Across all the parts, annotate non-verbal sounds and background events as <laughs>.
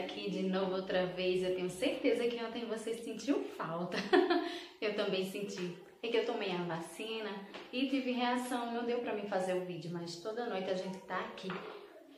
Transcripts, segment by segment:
aqui de novo outra vez. Eu tenho certeza que ontem você sentiu falta. <laughs> eu também senti. É que eu tomei a vacina e tive reação, não deu para mim fazer o vídeo, mas toda noite a gente tá aqui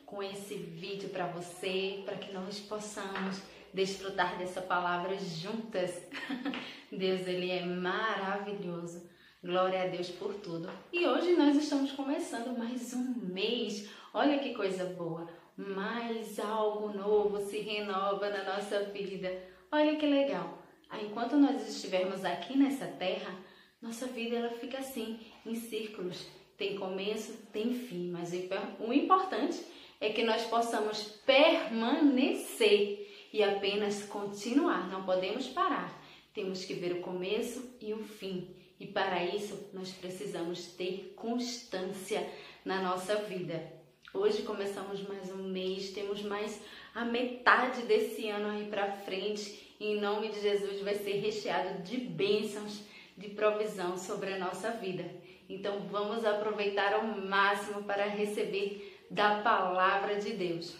com esse vídeo para você, para que nós possamos desfrutar dessa palavra juntas. <laughs> Deus, ele é maravilhoso. Glória a Deus por tudo. E hoje nós estamos começando mais um mês. Olha que coisa boa mais algo novo se renova na nossa vida. Olha que legal. Enquanto nós estivermos aqui nessa terra, nossa vida ela fica assim, em círculos. Tem começo, tem fim, mas o importante é que nós possamos permanecer e apenas continuar. Não podemos parar. Temos que ver o começo e o fim. E para isso, nós precisamos ter constância na nossa vida. Hoje começamos mais um mês, temos mais a metade desse ano aí para frente. E em nome de Jesus vai ser recheado de bênçãos, de provisão sobre a nossa vida. Então vamos aproveitar ao máximo para receber da palavra de Deus.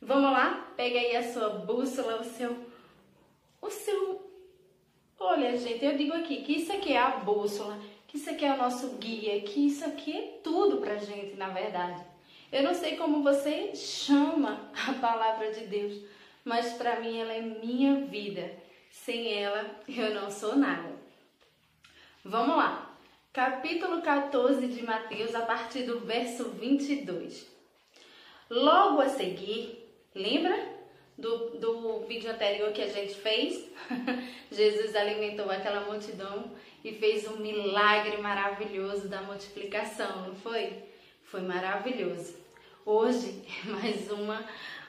Vamos lá? Pega aí a sua bússola, o seu o seu Olha, gente, eu digo aqui que isso aqui é a bússola, que isso aqui é o nosso guia, que isso aqui é tudo pra gente, na verdade. Eu não sei como você chama a palavra de Deus, mas para mim ela é minha vida. Sem ela eu não sou nada. Vamos lá. Capítulo 14 de Mateus, a partir do verso 22. Logo a seguir, lembra do, do vídeo anterior que a gente fez? <laughs> Jesus alimentou aquela multidão e fez um milagre maravilhoso da multiplicação, não foi? Foi maravilhoso. Hoje é <laughs> mais uma,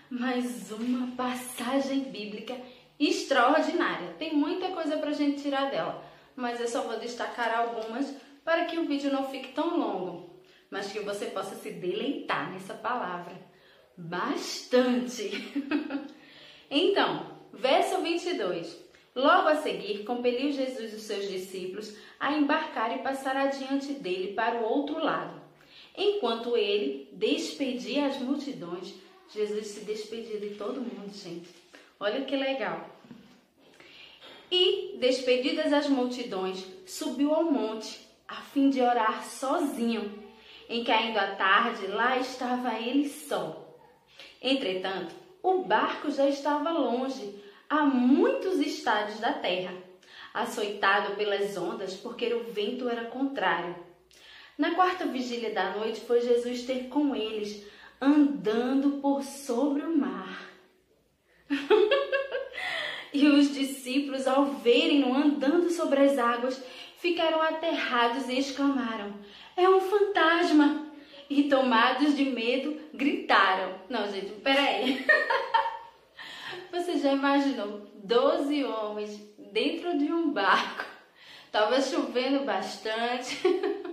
mais uma passagem bíblica extraordinária. Tem muita coisa para a gente tirar dela, mas eu só vou destacar algumas para que o vídeo não fique tão longo, mas que você possa se deleitar nessa palavra bastante. <laughs> então, verso 22. Logo a seguir, compeliu Jesus os seus discípulos a embarcar e passar adiante dele para o outro lado Enquanto ele despedia as multidões, Jesus se despedia de todo mundo, gente. Olha que legal. E, despedidas as multidões, subiu ao monte, a fim de orar sozinho. Em caindo a tarde, lá estava ele só. Entretanto, o barco já estava longe, a muitos estádios da terra, açoitado pelas ondas, porque o vento era contrário. Na quarta vigília da noite foi Jesus ter com eles, andando por sobre o mar. <laughs> e os discípulos, ao verem-no andando sobre as águas, ficaram aterrados e exclamaram: É um fantasma! E tomados de medo, gritaram: Não, gente, peraí. <laughs> Você já imaginou doze homens dentro de um barco? Tava chovendo bastante. <laughs>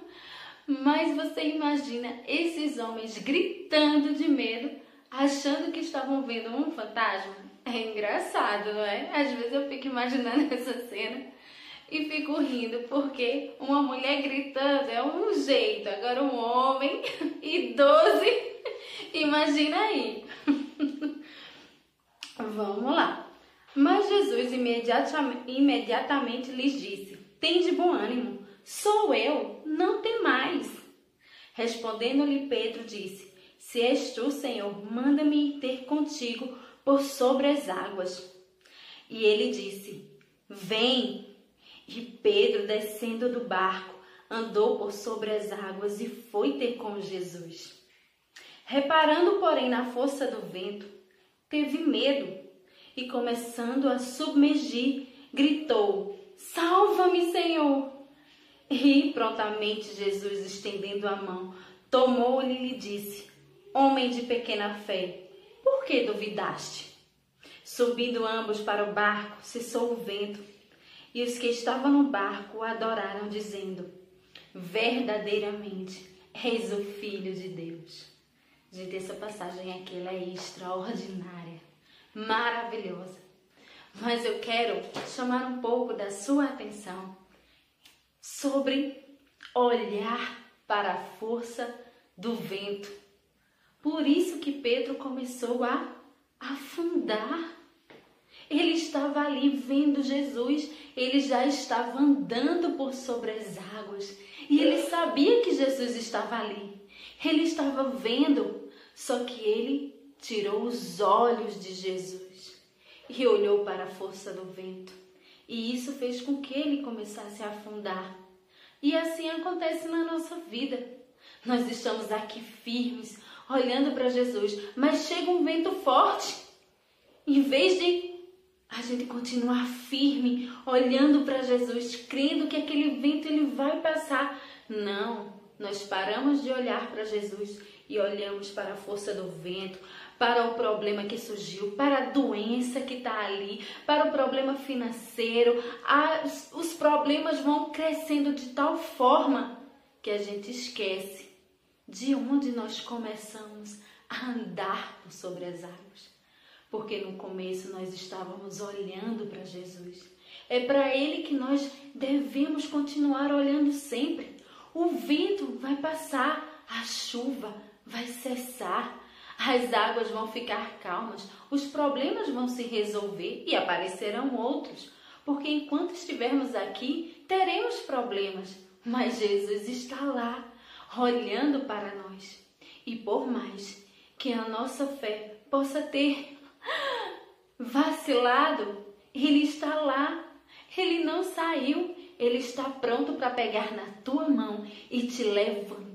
Mas você imagina esses homens gritando de medo, achando que estavam vendo um fantasma? É engraçado, não é? Às vezes eu fico imaginando <laughs> essa cena e fico rindo, porque uma mulher gritando é um jeito, agora um homem <laughs> e doze, <laughs> imagina aí. Vamos lá. Mas Jesus imediatamente lhes disse: Tem de bom ânimo Sou eu, não tem. Respondendo-lhe Pedro, disse: Se és tu, Senhor, manda-me ter contigo por sobre as águas. E ele disse: Vem. E Pedro, descendo do barco, andou por sobre as águas e foi ter com Jesus. Reparando, porém, na força do vento, teve medo e, começando a submergir, gritou: Salva-me, Senhor! E prontamente Jesus, estendendo a mão, tomou-lhe e lhe disse: Homem de pequena fé, por que duvidaste? Subindo ambos para o barco, cessou o vento, e os que estavam no barco o adoraram, dizendo: Verdadeiramente és o Filho de Deus. Gente, essa passagem aqui é extraordinária, maravilhosa. Mas eu quero chamar um pouco da sua atenção sobre olhar para a força do vento. Por isso que Pedro começou a afundar. Ele estava ali vendo Jesus, ele já estava andando por sobre as águas e ele sabia que Jesus estava ali. Ele estava vendo, só que ele tirou os olhos de Jesus e olhou para a força do vento. E isso fez com que ele começasse a afundar. E assim acontece na nossa vida. Nós estamos aqui firmes, olhando para Jesus, mas chega um vento forte. Em vez de a gente continuar firme, olhando para Jesus, crendo que aquele vento ele vai passar, não, nós paramos de olhar para Jesus e olhamos para a força do vento, para o problema que surgiu, para a doença que está ali, para o problema financeiro. As, os problemas vão crescendo de tal forma que a gente esquece de onde nós começamos a andar por sobre as águas. Porque no começo nós estávamos olhando para Jesus. É para Ele que nós devemos continuar olhando sempre. O vento vai passar, a chuva vai cessar, as águas vão ficar calmas, os problemas vão se resolver e aparecerão outros. Porque enquanto estivermos aqui, teremos problemas, mas Jesus está lá, olhando para nós. E por mais que a nossa fé possa ter vacilado, Ele está lá, Ele não saiu, Ele está pronto para pegar na tua mão e te levantar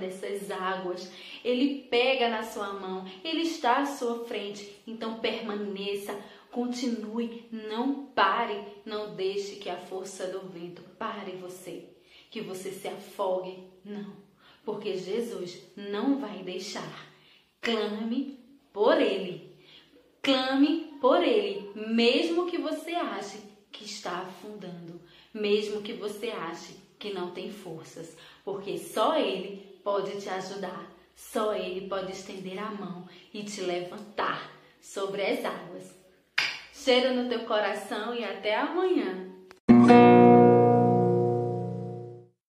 dessas águas. Ele pega na sua mão, Ele está à sua frente. Então permaneça, continue, não pare, não deixe que a força do vento pare você que você se afogue. Não, porque Jesus não vai deixar. Clame por Ele. Clame por Ele, mesmo que você ache que está afundando, mesmo que você ache que não tem forças, porque só Ele pode te ajudar, só Ele pode estender a mão e te levantar sobre as águas. Cheiro no teu coração e até amanhã.